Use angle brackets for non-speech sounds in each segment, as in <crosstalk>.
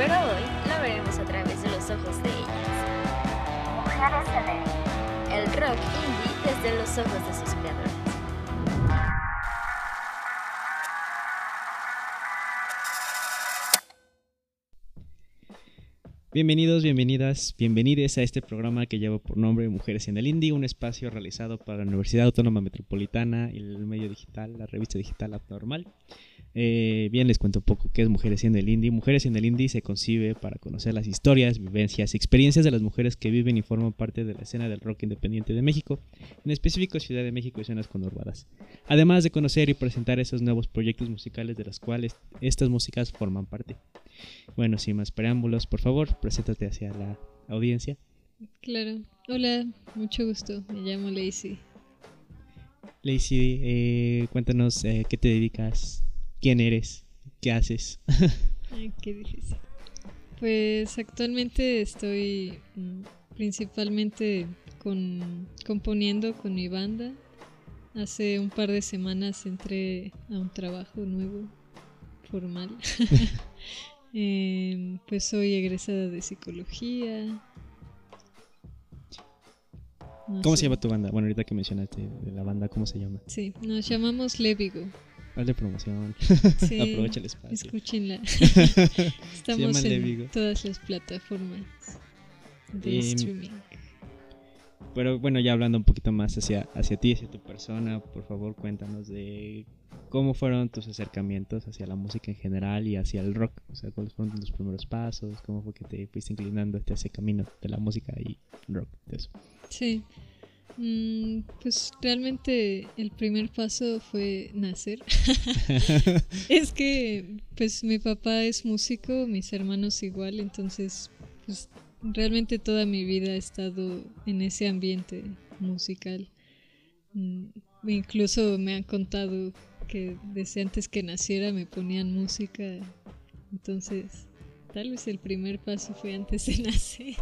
pero hoy la veremos a través de los ojos de ellas. Mujeres en El rock indie desde los ojos de sus creadores. Bienvenidos, bienvenidas, bienvenides a este programa que lleva por nombre Mujeres en el Indie, un espacio realizado para la Universidad Autónoma Metropolitana y el medio digital, la revista digital Abnormal. Eh, bien, les cuento un poco qué es Mujeres en el Indie. Mujeres en el Indie se concibe para conocer las historias, vivencias, experiencias de las mujeres que viven y forman parte de la escena del rock independiente de México, en específico Ciudad de México y zonas conurbadas. Además de conocer y presentar esos nuevos proyectos musicales de los cuales estas músicas forman parte. Bueno, sin más preámbulos, por favor, preséntate hacia la audiencia. Claro. Hola, mucho gusto. Me llamo Lacey. Lacey, eh, cuéntanos eh, qué te dedicas, quién eres, qué haces. <laughs> Ay, qué difícil. Pues actualmente estoy mm, principalmente con, componiendo con mi banda. Hace un par de semanas entré a un trabajo nuevo, formal. <laughs> Eh, pues soy egresada de psicología. No ¿Cómo sé. se llama tu banda? Bueno, ahorita que mencionaste de la banda, ¿cómo se llama? Sí, nos llamamos Levigo. Hazle promoción. <laughs> Sí, <laughs> Aprovecha el espacio. Escúchenla. <laughs> Estamos en todas las plataformas de Em, streaming. Pero bueno, ya hablando un poquito más hacia, hacia ti, hacia tu persona, por favor cuéntanos de cómo fueron tus acercamientos hacia la música en general y hacia el rock. O sea, cuáles fueron tus primeros pasos, cómo fue que te fuiste inclinando hacia ese camino de la música y rock. De eso. Sí. Mm, pues realmente el primer paso fue nacer. <laughs> es que pues mi papá es músico, mis hermanos igual, entonces pues realmente toda mi vida he estado en ese ambiente musical. Mm, incluso me han contado que desde antes que naciera me ponían música, entonces tal vez el primer paso fue antes de <laughs> nacer.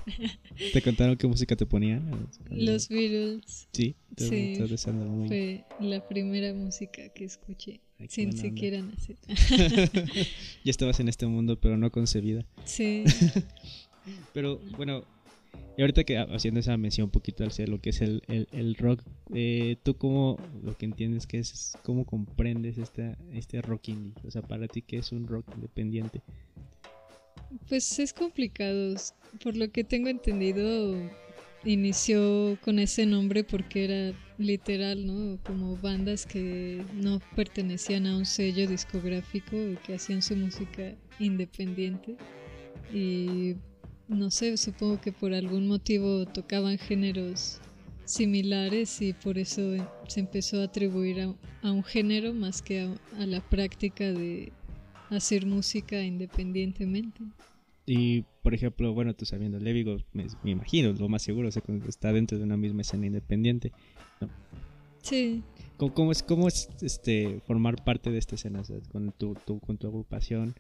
¿Te contaron qué música te ponían? Los Beatles Sí, te- Sí, te- muy- fue la primera música que escuché Ay, sin onda. siquiera nacer. <laughs> ya estabas en este mundo, pero no concebida. Sí, <laughs> Pero bueno, y ahorita que haciendo esa mención un poquito hacia lo que es el, el, el rock, eh, ¿tú cómo lo que entiendes que es, cómo comprendes este, este rock indie? O sea, para ti, ¿qué es un rock independiente? Pues es complicado. Por lo que tengo entendido, inició con ese nombre porque era literal, ¿no? Como bandas que no pertenecían a un sello discográfico y que hacían su música independiente. Y no sé, supongo que por algún motivo tocaban géneros similares y por eso se empezó a atribuir a, un género más que a la práctica de hacer música independientemente. Y, por ejemplo, bueno, tú sabiendo, Levigo, me, me imagino, lo más seguro, o sea, está dentro de una misma escena independiente. Sí, ¿Cómo, cómo es, cómo es este, formar parte de esta escena o sea, con, tu, tu- con tu agrupación?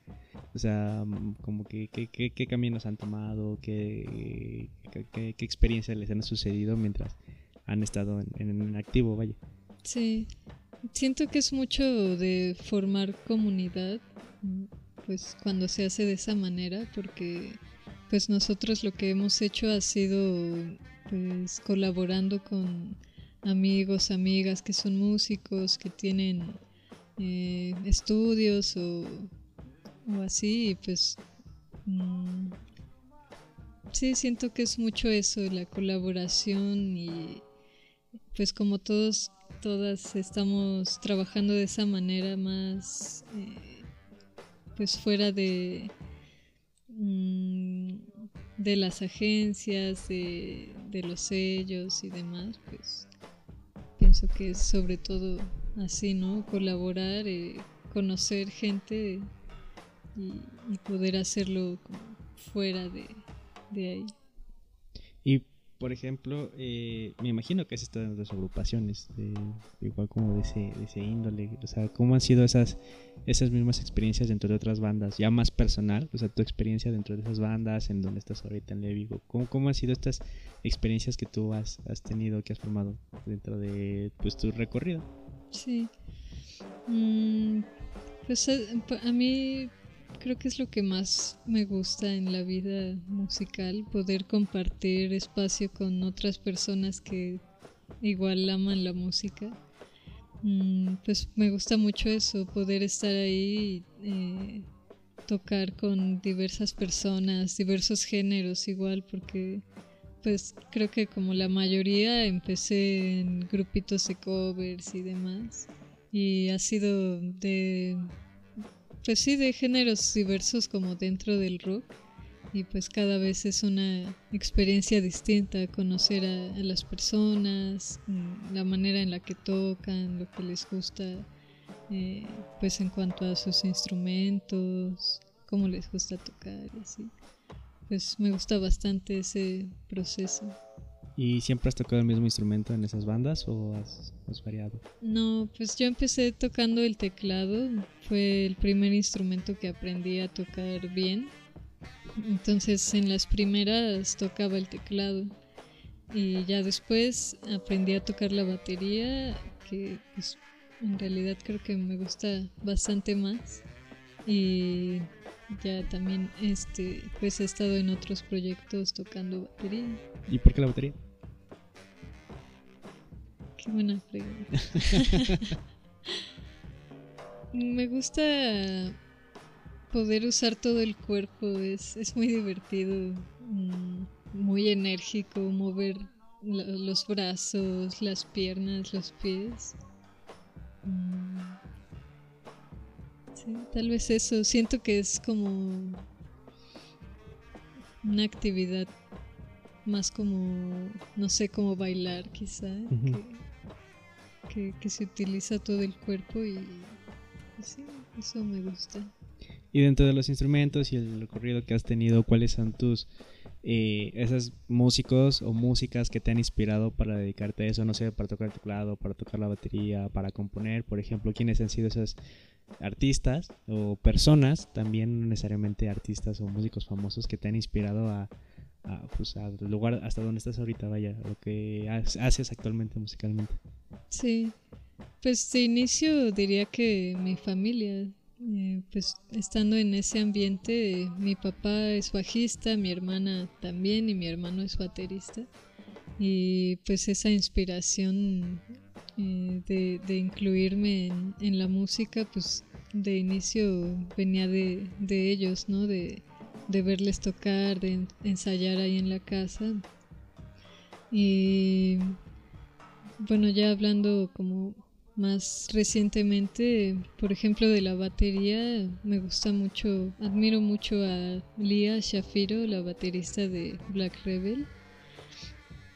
O sea, como que, qué- qué- qué caminos han tomado, qué, qué, qué- experiencias les han sucedido mientras han estado en, en activo, vaya. sí. Siento que es mucho de formar comunidad, pues cuando se hace de esa manera, porque pues nosotros lo que hemos hecho ha sido pues colaborando con amigos, amigas que son músicos, que tienen eh, estudios o, o así, y pues mm, sí, siento que es mucho eso, la colaboración y pues como todos, todas estamos trabajando de esa manera más eh, pues fuera de mm, de las agencias, de, de los sellos y demás, pues pienso que es sobre todo así, ¿no? Colaborar, eh, conocer gente y, poder hacerlo fuera de, de ahí. Por ejemplo, eh, me imagino que has estado en otras agrupaciones, de- igual como de ese, de ese índole. O sea, ¿cómo han sido esas, esas mismas experiencias dentro de otras bandas? Ya más personal, o sea, tu experiencia dentro de esas bandas, en donde estás ahorita en Levigo. ¿Cómo, cómo han sido estas experiencias que tú has, has tenido, que has formado dentro de pues, tu recorrido? Sí. Mm, pues a, pa- a mí creo que es lo que más me gusta en la vida musical, poder compartir espacio con otras personas que igual aman la música. Mm, pues me gusta mucho eso, poder estar ahí, eh, tocar con diversas personas, diversos géneros igual, porque pues creo que como la mayoría empecé en grupitos de covers y demás. Y ha sido de, pues sí, de géneros diversos como dentro del rock. Y pues cada vez es una experiencia distinta, conocer a, las personas, mm, la manera en la que tocan, lo que les gusta, eh, pues en cuanto a sus instrumentos, cómo les gusta tocar y así pues me gusta bastante ese proceso. ¿Y siempre has tocado el mismo instrumento en esas bandas o has, variado? No, pues yo empecé tocando el teclado, fue el primer instrumento que aprendí a tocar bien. Entonces en las primeras tocaba el teclado y ya después aprendí a tocar la batería, que pues en realidad creo que me gusta bastante más. Y ya también este pues he estado en otros proyectos tocando batería. ¿Y por qué la batería? Qué buena pregunta. <laughs> Me gusta poder usar todo el cuerpo, es, es muy divertido, mm, muy enérgico, mover los brazos, las piernas, los pies. Mm, tal vez eso. Siento que es como una actividad más como, no sé, como bailar quizá, que, se utiliza todo el cuerpo y pues sí, eso me gusta. Y dentro de los instrumentos y el recorrido que has tenido, ¿cuáles son tus eh, esos músicos o músicas que te han inspirado para dedicarte a eso? No sé, para tocar el teclado, para tocar la batería, para componer, por ejemplo, ¿quiénes han sido esas artistas o personas, también no necesariamente artistas o músicos famosos que te han inspirado a, pues, al lugar hasta donde estás ahorita, vaya, lo que haces actualmente musicalmente. Sí, pues de inicio diría que mi familia, eh, pues estando en ese ambiente, mi papá es bajista, mi hermana también y mi hermano es baterista. Y pues esa inspiración eh, de, incluirme en, la música, pues de inicio venía de, ellos, ¿no? De, verles tocar, de ensayar ahí en la casa. Y bueno, ya hablando como más recientemente, por ejemplo, de la batería, me gusta mucho, admiro mucho a Lia Shafiro, la baterista de Black Rebel.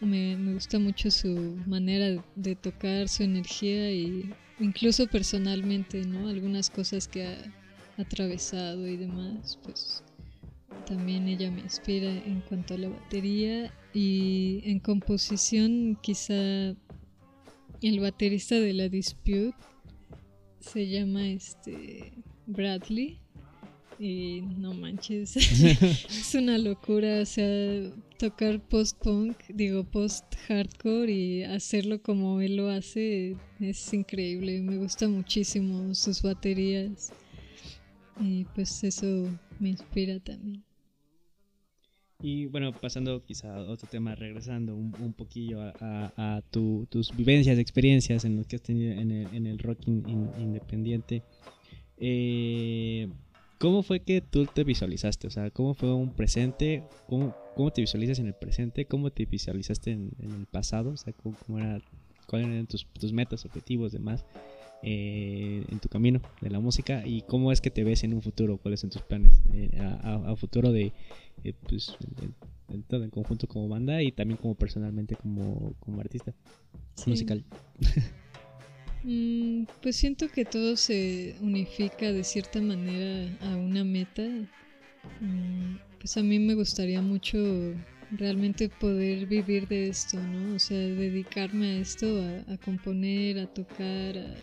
Me, gusta mucho su manera de tocar, su energía y incluso personalmente, ¿no? Algunas cosas que ha atravesado y demás, pues también ella me inspira en cuanto a la batería y en composición quizá el baterista de la Dispute se llama este Bradley. Y no manches, <laughs> es una locura, o sea, tocar post-punk, digo post-hardcore y hacerlo como él lo hace es increíble, me gusta muchísimo sus baterías. Y pues eso me inspira también. Y bueno, pasando quizá a otro tema, regresando un, poquillo a, tus vivencias, experiencias en lo que has tenido en el, en el rock independiente. Eh, ¿Cómo fue que tú te visualizaste? O sea, ¿cómo fue un presente? ¿Cómo, cómo te visualizas en el presente? ¿Cómo te visualizaste en, el pasado? O sea, ¿cómo, era, ¿cuáles eran tus, tus metas, objetivos, demás eh, en tu camino de la música? ¿Y cómo es que te ves en un futuro? ¿Cuáles son tus planes eh, a, futuro de, eh, pues, en, todo en conjunto como banda y también como personalmente como, como artista musical? <laughs> Mm, pues siento que todo se unifica de cierta manera a una meta. Mm, pues a mí me gustaría mucho realmente poder vivir de esto, ¿no? O sea, dedicarme a esto, a, componer, a tocar, a,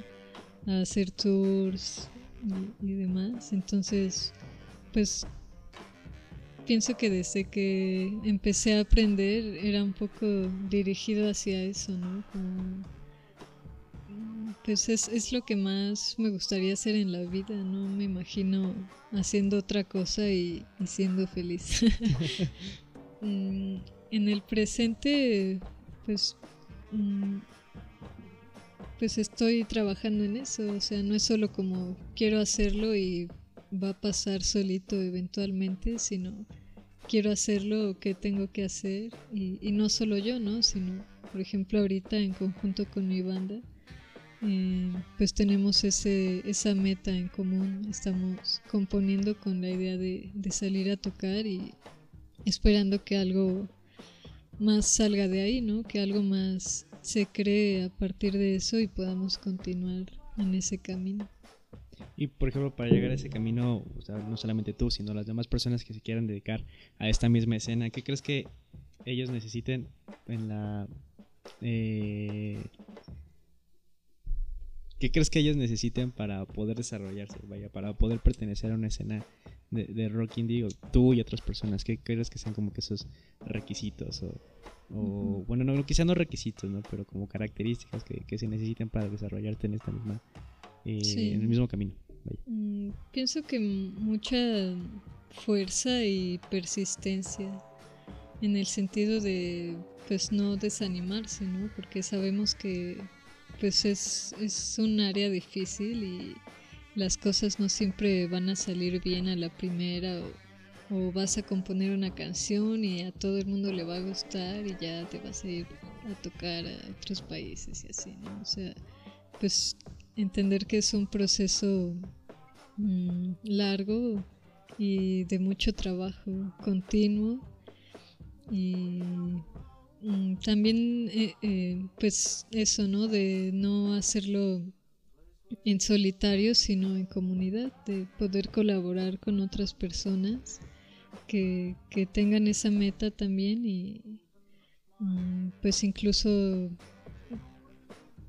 hacer tours y, demás. Entonces, pues pienso que desde que empecé a aprender era un poco dirigido hacia eso, ¿no? pues es, es lo que más me gustaría hacer en la vida, no me imagino haciendo otra cosa y, y siendo feliz. <laughs> Mm, en el presente, pues, mm, pues estoy trabajando en eso, o sea, no es solo como quiero hacerlo y va a pasar solito eventualmente, sino quiero hacerlo que tengo que hacer y, y no solo yo, ¿no? Sino, por ejemplo, ahorita en conjunto con mi banda, eh, pues tenemos ese, esa meta en común, estamos componiendo con la idea de, de salir a tocar y esperando que algo más salga de ahí, ¿no? Que algo más se cree a partir de eso y podamos continuar en ese camino. Y por ejemplo, para llegar a ese camino, no solamente tú, sino las demás personas que se quieran dedicar a esta misma escena, ¿qué crees que ellos necesiten en la... Eh, ¿Qué crees que ellos necesiten para poder desarrollarse? Vaya, para poder pertenecer a una escena de, de rock indie, tú y otras personas, ¿qué crees que sean como que esos requisitos? O, o bueno, no, quizá no requisitos, ¿no? Pero como características que, que se necesiten para desarrollarte en esta misma, eh, Sí. en el mismo camino. Vaya. Mm, pienso que mucha fuerza y persistencia en el sentido de pues no desanimarse, ¿no? Porque sabemos que pues es, es un área difícil y las cosas no siempre van a salir bien a la primera o, o vas a componer una canción y a todo el mundo le va a gustar y ya te vas a ir a tocar a otros países y así, ¿no? O sea, pues entender que es un proceso mm, largo y de mucho trabajo continuo y mm, también eh, eh, pues eso no de no hacerlo en solitario sino en comunidad de poder colaborar con otras personas que, que tengan esa meta también y mm, pues incluso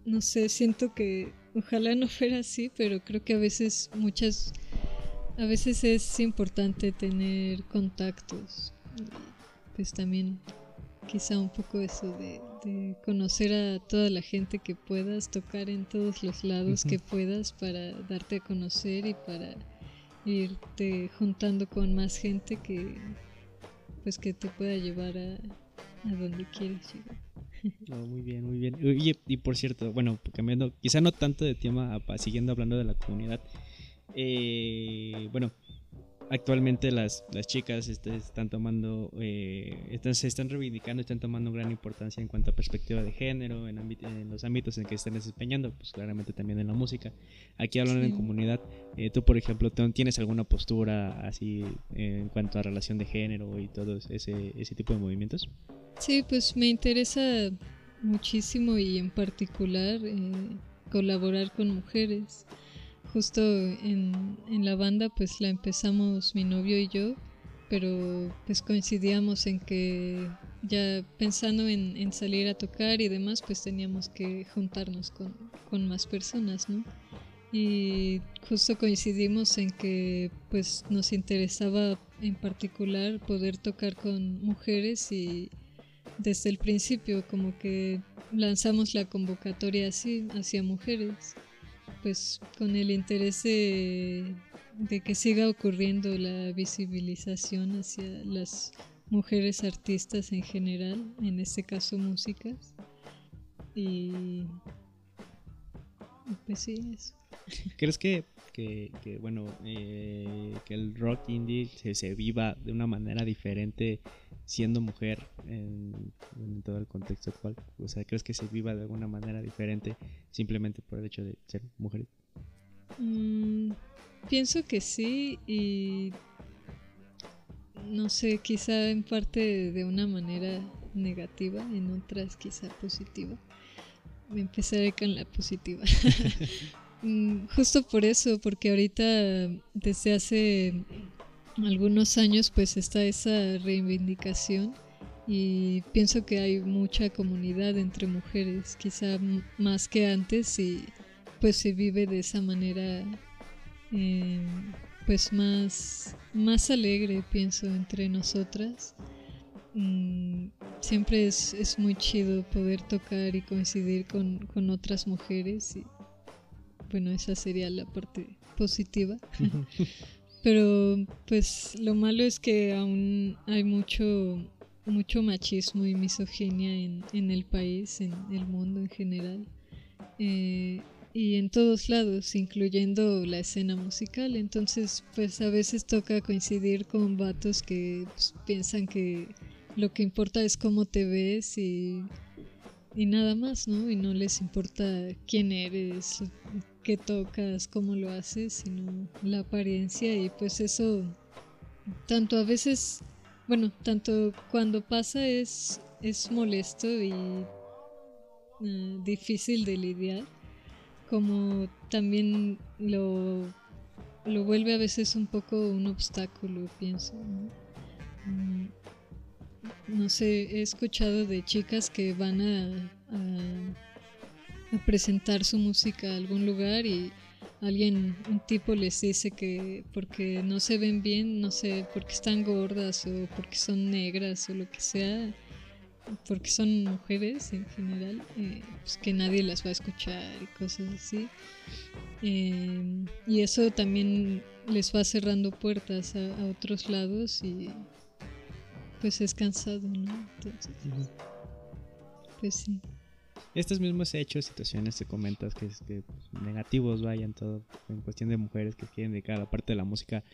no sé, siento que ojalá no fuera así, pero creo que a veces muchas, a veces es importante tener contactos. Pues también quizá un poco eso de, de conocer a toda la gente que puedas, tocar en todos los lados que puedas para darte a conocer y para irte juntando con más gente que pues que te pueda llevar a, a donde quieres llegar. No, muy bien, muy bien. Y por cierto, bueno, cambiando, quizá no tanto de tema, siguiendo hablando de la comunidad. eh, bueno, actualmente las, las chicas este, están tomando, eh, están, se están reivindicando, están tomando gran importancia en cuanto a perspectiva de género, en, los ámbitos en que están desempeñando, pues claramente también en la música. Aquí hablando en comunidad, eh, tú por ejemplo, ¿tú ¿tienes alguna postura así eh, en cuanto a relación de género y todo ese, ese tipo de movimientos? Sí, pues me interesa muchísimo y en particular eh, colaborar con mujeres. Justo en, en la banda pues la empezamos mi novio y yo, pero pues coincidíamos en que ya pensando en, en salir a tocar y demás pues teníamos que juntarnos con, con más personas, ¿no? Y justo coincidimos en que pues nos interesaba en particular poder tocar con mujeres y desde el principio como que lanzamos la convocatoria así hacia mujeres pues con el interés de, que siga ocurriendo la visibilización hacia las mujeres artistas en general en este caso músicas. Y y pues sí eso. <laughs> ¿Crees que, que, que, bueno, eh, que el rock indie se, se viva de una manera diferente siendo mujer en, en todo el contexto actual? O sea, ¿crees que se viva de alguna manera diferente simplemente por el hecho de ser mujeres? Mm, pienso que sí y no sé, quizá en parte de una manera negativa, en otras quizá positiva. Empezaré con la positiva. <laughs> Mm, Justo por eso, porque ahorita desde hace algunos años pues está esa reivindicación y pienso que hay mucha comunidad entre mujeres, quizá más que antes y pues se vive de esa manera eh, pues más, más alegre pienso entre nosotras. Mm, siempre es, es muy chido poder tocar y coincidir con, con otras mujeres y bueno, esa sería la parte positiva. <laughs> Pero pues lo malo es que aún hay mucho mucho machismo y misoginia en, en el país, en el mundo en general. Eh, y en todos lados, incluyendo la escena musical. Entonces, pues a veces toca coincidir con vatos que pues, piensan que lo que importa es cómo te ves y, y nada más, ¿no? Y no les importa quién eres, qué tocas, cómo lo haces, sino la apariencia y pues eso, tanto a veces, bueno, tanto cuando pasa es, es molesto y eh, difícil de lidiar como también lo, lo vuelve a veces un poco un obstáculo, pienso. ¿no? Mm, sé, he escuchado de chicas que van a, presentar su música a algún lugar y alguien, un tipo les dice que porque no se ven bien, no sé, porque están gordas o porque son negras o lo que sea, porque son mujeres en general, eh, pues que nadie las va a escuchar y cosas así. Eh, y eso también les va cerrando puertas a, otros lados y pues es cansado, ¿no? Entonces, pues sí. Estos mismos hechos, situaciones que comentas que, que pues, negativos vayan todo en cuestión de mujeres que quieren dedicar a la parte de la música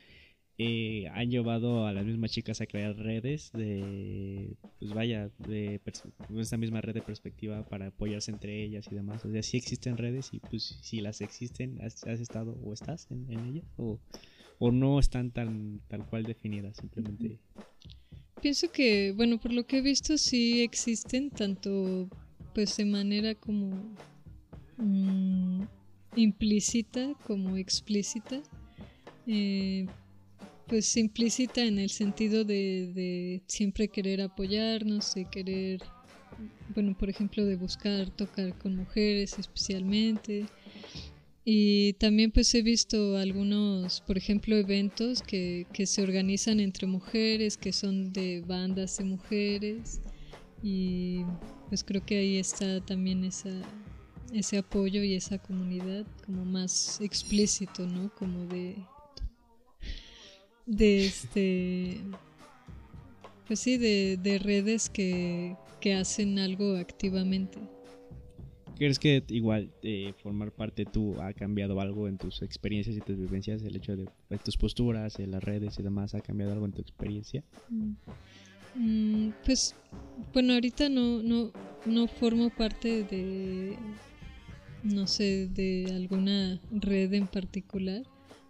eh, han llevado a las mismas chicas a crear redes de, pues vaya, de esa misma red de perspectiva para apoyarse entre ellas y demás. O sea, sí existen redes y pues si las existen, ¿has, estado o estás en, ellas? O, o, no están tan tal cual definidas, simplemente... Pienso que, bueno, por lo que he visto sí existen, tanto pues de manera como mm, implícita como explícita. Eh, pues implícita en el sentido de, siempre querer apoyarnos, de querer, bueno, por ejemplo, de buscar tocar con mujeres especialmente. Y también pues he visto algunos, por ejemplo, eventos que, que se organizan entre mujeres, que son de bandas de mujeres. Y pues creo que ahí está también esa, ese apoyo y esa comunidad como más explícito, ¿no? Como de de este pues sí de, de redes que, que, hacen algo activamente ¿Crees que igual eh, formar parte tú ha cambiado algo en tus experiencias y tus vivencias? El hecho de, tus posturas, en las redes y demás, ¿ha cambiado algo en tu experiencia? Mm, pues bueno, ahorita no, no, no formo parte de, no sé, de alguna red en particular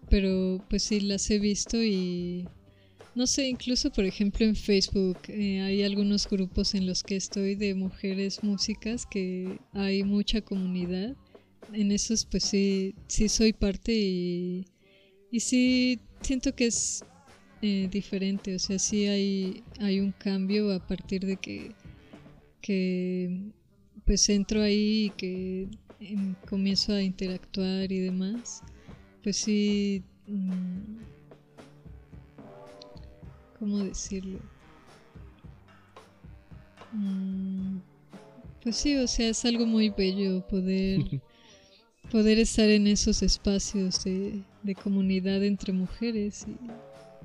pero pues sí las he visto y no sé, incluso por ejemplo en Facebook eh, hay algunos grupos en los que estoy de mujeres músicas que hay mucha comunidad. En esos pues sí, sí soy parte y, y sí siento que es eh, diferente, o sea, sí hay, hay un cambio a partir de que, que pues entro ahí y que em, comienzo a interactuar y demás pues sí, mm, ¿cómo decirlo? Mm, pues sí, o sea, es algo muy bello poder, <laughs> poder estar en esos espacios de, de comunidad entre mujeres y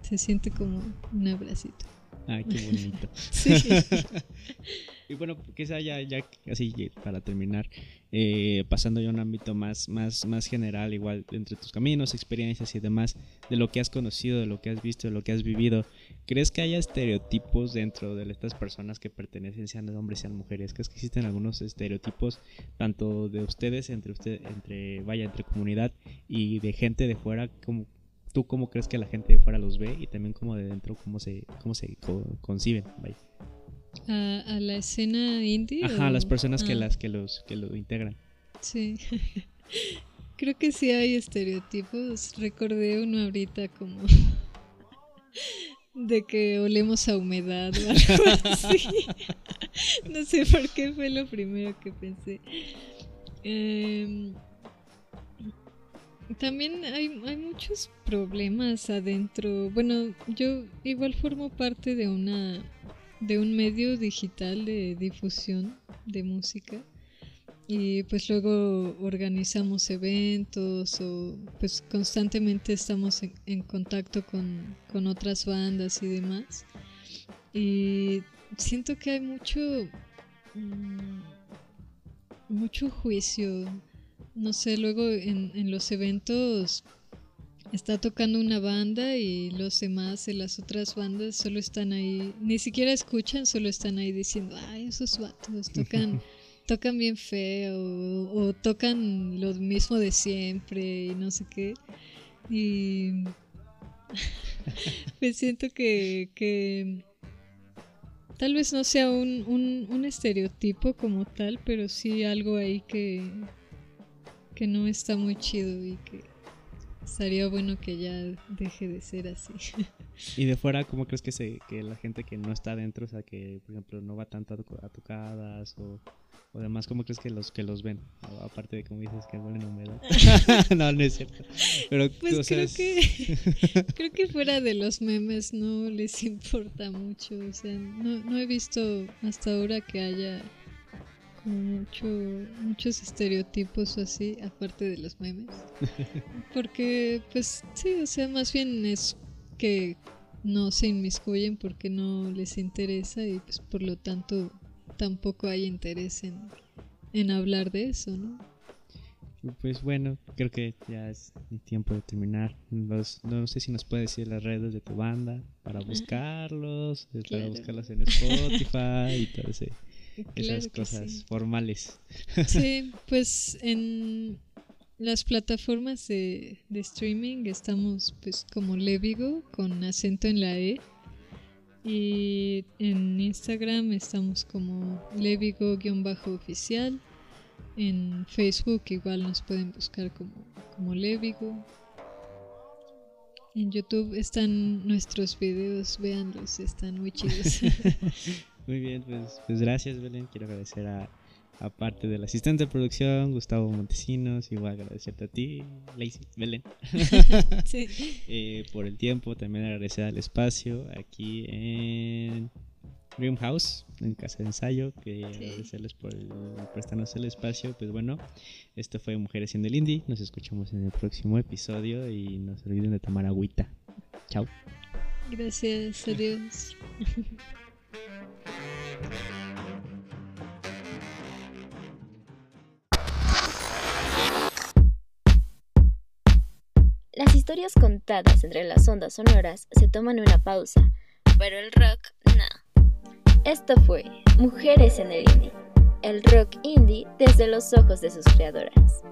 se siente como un abracito. Ay, qué bonito. <laughs> sí. <laughs> y bueno, quizá ya, ya así para terminar, eh, pasando ya a un ámbito más, más, más general, igual entre tus caminos, experiencias y demás, de lo que has conocido, de lo que has visto, de lo que has vivido, ¿crees que haya estereotipos dentro de estas personas que pertenecen, sean hombres, sean mujeres? ¿Crees que existen algunos estereotipos, tanto de ustedes, entre usted, entre, vaya, entre comunidad y de gente de fuera, como tú cómo crees que la gente de fuera los ve y también como de dentro cómo se cómo se conciben vaya. A, la escena indie ajá las personas que ah. las que los que lo integran. Sí. <laughs> Creo que sí hay estereotipos. Recordé uno ahorita como <laughs> de que olemos a humedad o algo <laughs> así. No sé por qué fue lo primero que pensé. Eh, también hay, hay muchos problemas adentro. Bueno, yo igual formo parte de una de un medio digital de difusión de música y pues luego organizamos eventos o pues constantemente estamos en, contacto con, con, otras bandas y demás. Y siento que hay mucho, mm, mucho juicio. No sé, luego en, en los eventos está tocando una banda y los demás de las otras bandas solo están ahí, ni siquiera escuchan, solo están ahí diciendo, ay, esos vatos tocan, <laughs> tocan bien feo o, tocan lo mismo de siempre y no sé qué. Y <laughs> me siento que, que tal vez no sea un, un, un estereotipo como tal, pero sí algo ahí que, que no está muy chido y que Estaría bueno que ya deje de ser así. <laughs> y de fuera, ¿cómo crees que, se, que la gente que no está dentro, o sea, que por ejemplo no va tanto a, tocadas o, o demás, ¿cómo crees que los que los ven? aparte de como dices que huelen humedad. <laughs> no, no es cierto. Pero, pues creo, que, <laughs> creo que fuera de los memes no les importa mucho. O sea, no, no he visto hasta ahora que haya mucho, muchos estereotipos así, aparte de los memes. <laughs> Porque, pues sí, o sea, más bien es que no se inmiscuyen porque no les interesa y pues por lo tanto tampoco hay interés en, en hablar de eso, ¿no? Pues bueno, creo que ya es tiempo de terminar. no sé si nos puedes decir las redes de tu banda para buscarlos, para buscarlos en Spotify y todo ese esas cosas formales. Sí, <laughs> pues en las plataformas de, streaming estamos pues como Levigo con acento en la E. Y en Instagram estamos como Levigo-oficial. En Facebook igual nos pueden buscar como, como Levigo. En YouTube están nuestros videos, véanlos, están muy chidos. <laughs> Muy bien, pues, pues gracias Belén. Quiero agradecer a, parte del asistente de producción, Gustavo Montesinos, igual agradecerte a ti, Lacey, Belén, <laughs> sí. <laughs> Eh, por el tiempo, también agradecer al espacio aquí en Dream House, en casa de ensayo, que agradecerles por prestarnos el espacio. Pues bueno, esto fue Mujeres en el Indie, nos escuchamos en el próximo episodio y no se olviden de tomar agüita. Chao. Gracias, adiós. <laughs> Las historias contadas entre las ondas sonoras se toman una pausa, pero el rock no. Esto fue Mujeres en el Indie, el rock indie desde los ojos de sus creadoras.